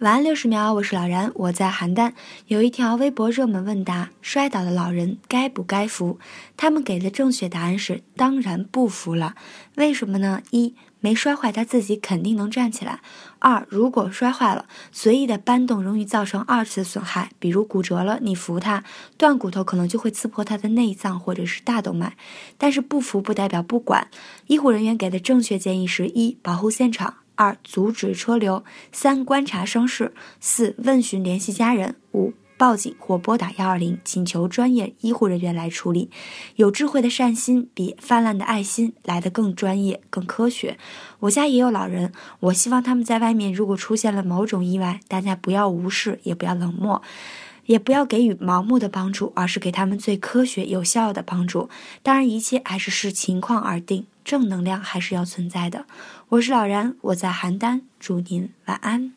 晚安六十秒，我是老然，我在邯郸。有一条微博热门问答：摔倒的老人该不该扶？他们给的正确答案是当然不扶了。为什么呢？一没摔坏，他自己肯定能站起来。二如果摔坏了，随意的搬动容易造成二次损害，比如骨折了，你扶他，断骨头可能就会刺破他的内脏或者是大动脉。但是不扶不代表不管。医护人员给的正确建议是一保护现场。二、阻止车流；三、观察伤势；四、问询联系家人；五、报警或拨打幺二零，请求专业医护人员来处理。有智慧的善心比泛滥的爱心来得更专业、更科学。我家也有老人，我希望他们在外面如果出现了某种意外，大家不要无视，也不要冷漠。也不要给予盲目的帮助，而是给他们最科学有效的帮助。当然，一切还是视情况而定，正能量还是要存在的。我是老然，我在邯郸，祝您晚安。